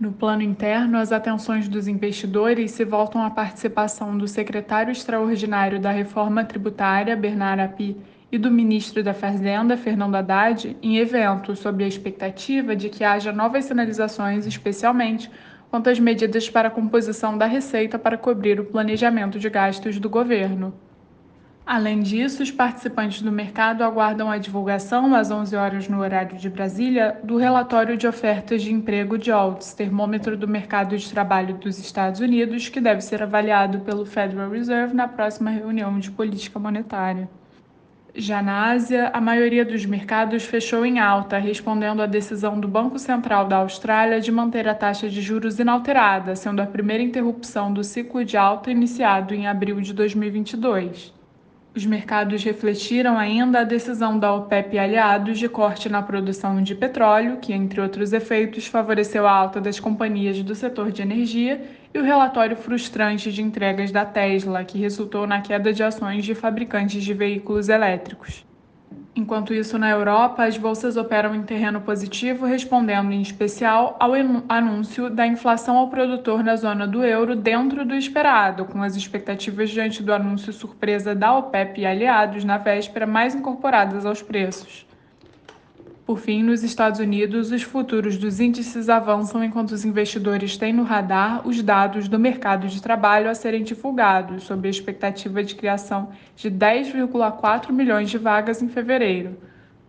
No plano interno, as atenções dos investidores se voltam à participação do secretário extraordinário da Reforma Tributária, Bernard Api, e do ministro da Fazenda, Fernando Haddad, em eventos sob a expectativa de que haja novas sinalizações, especialmente quanto às medidas para a composição da receita para cobrir o planejamento de gastos do governo. Além disso, os participantes do mercado aguardam a divulgação, às 11 horas no horário de Brasília, do relatório de ofertas de emprego de JOLTS, termômetro do mercado de trabalho dos Estados Unidos, que deve ser avaliado pelo Federal Reserve na próxima reunião de política monetária. Já na Ásia, a maioria dos mercados fechou em alta, respondendo à decisão do Banco Central da Austrália de manter a taxa de juros inalterada, sendo a primeira interrupção do ciclo de alta iniciado em abril de 2022. Os mercados refletiram ainda a decisão da OPEP e aliados de corte na produção de petróleo, que, entre outros efeitos, favoreceu a alta das companhias do setor de energia, e o relatório frustrante de entregas da Tesla, que resultou na queda de ações de fabricantes de veículos elétricos. Enquanto isso, na Europa, as bolsas operam em terreno positivo, respondendo em especial ao anúncio da inflação ao produtor na zona do euro dentro do esperado, com as expectativas diante do anúncio surpresa da OPEP e aliados na véspera mais incorporadas aos preços. Por fim, nos Estados Unidos, os futuros dos índices avançam enquanto os investidores têm no radar os dados do mercado de trabalho a serem divulgados, sob a expectativa de criação de 10,4 milhões de vagas em fevereiro.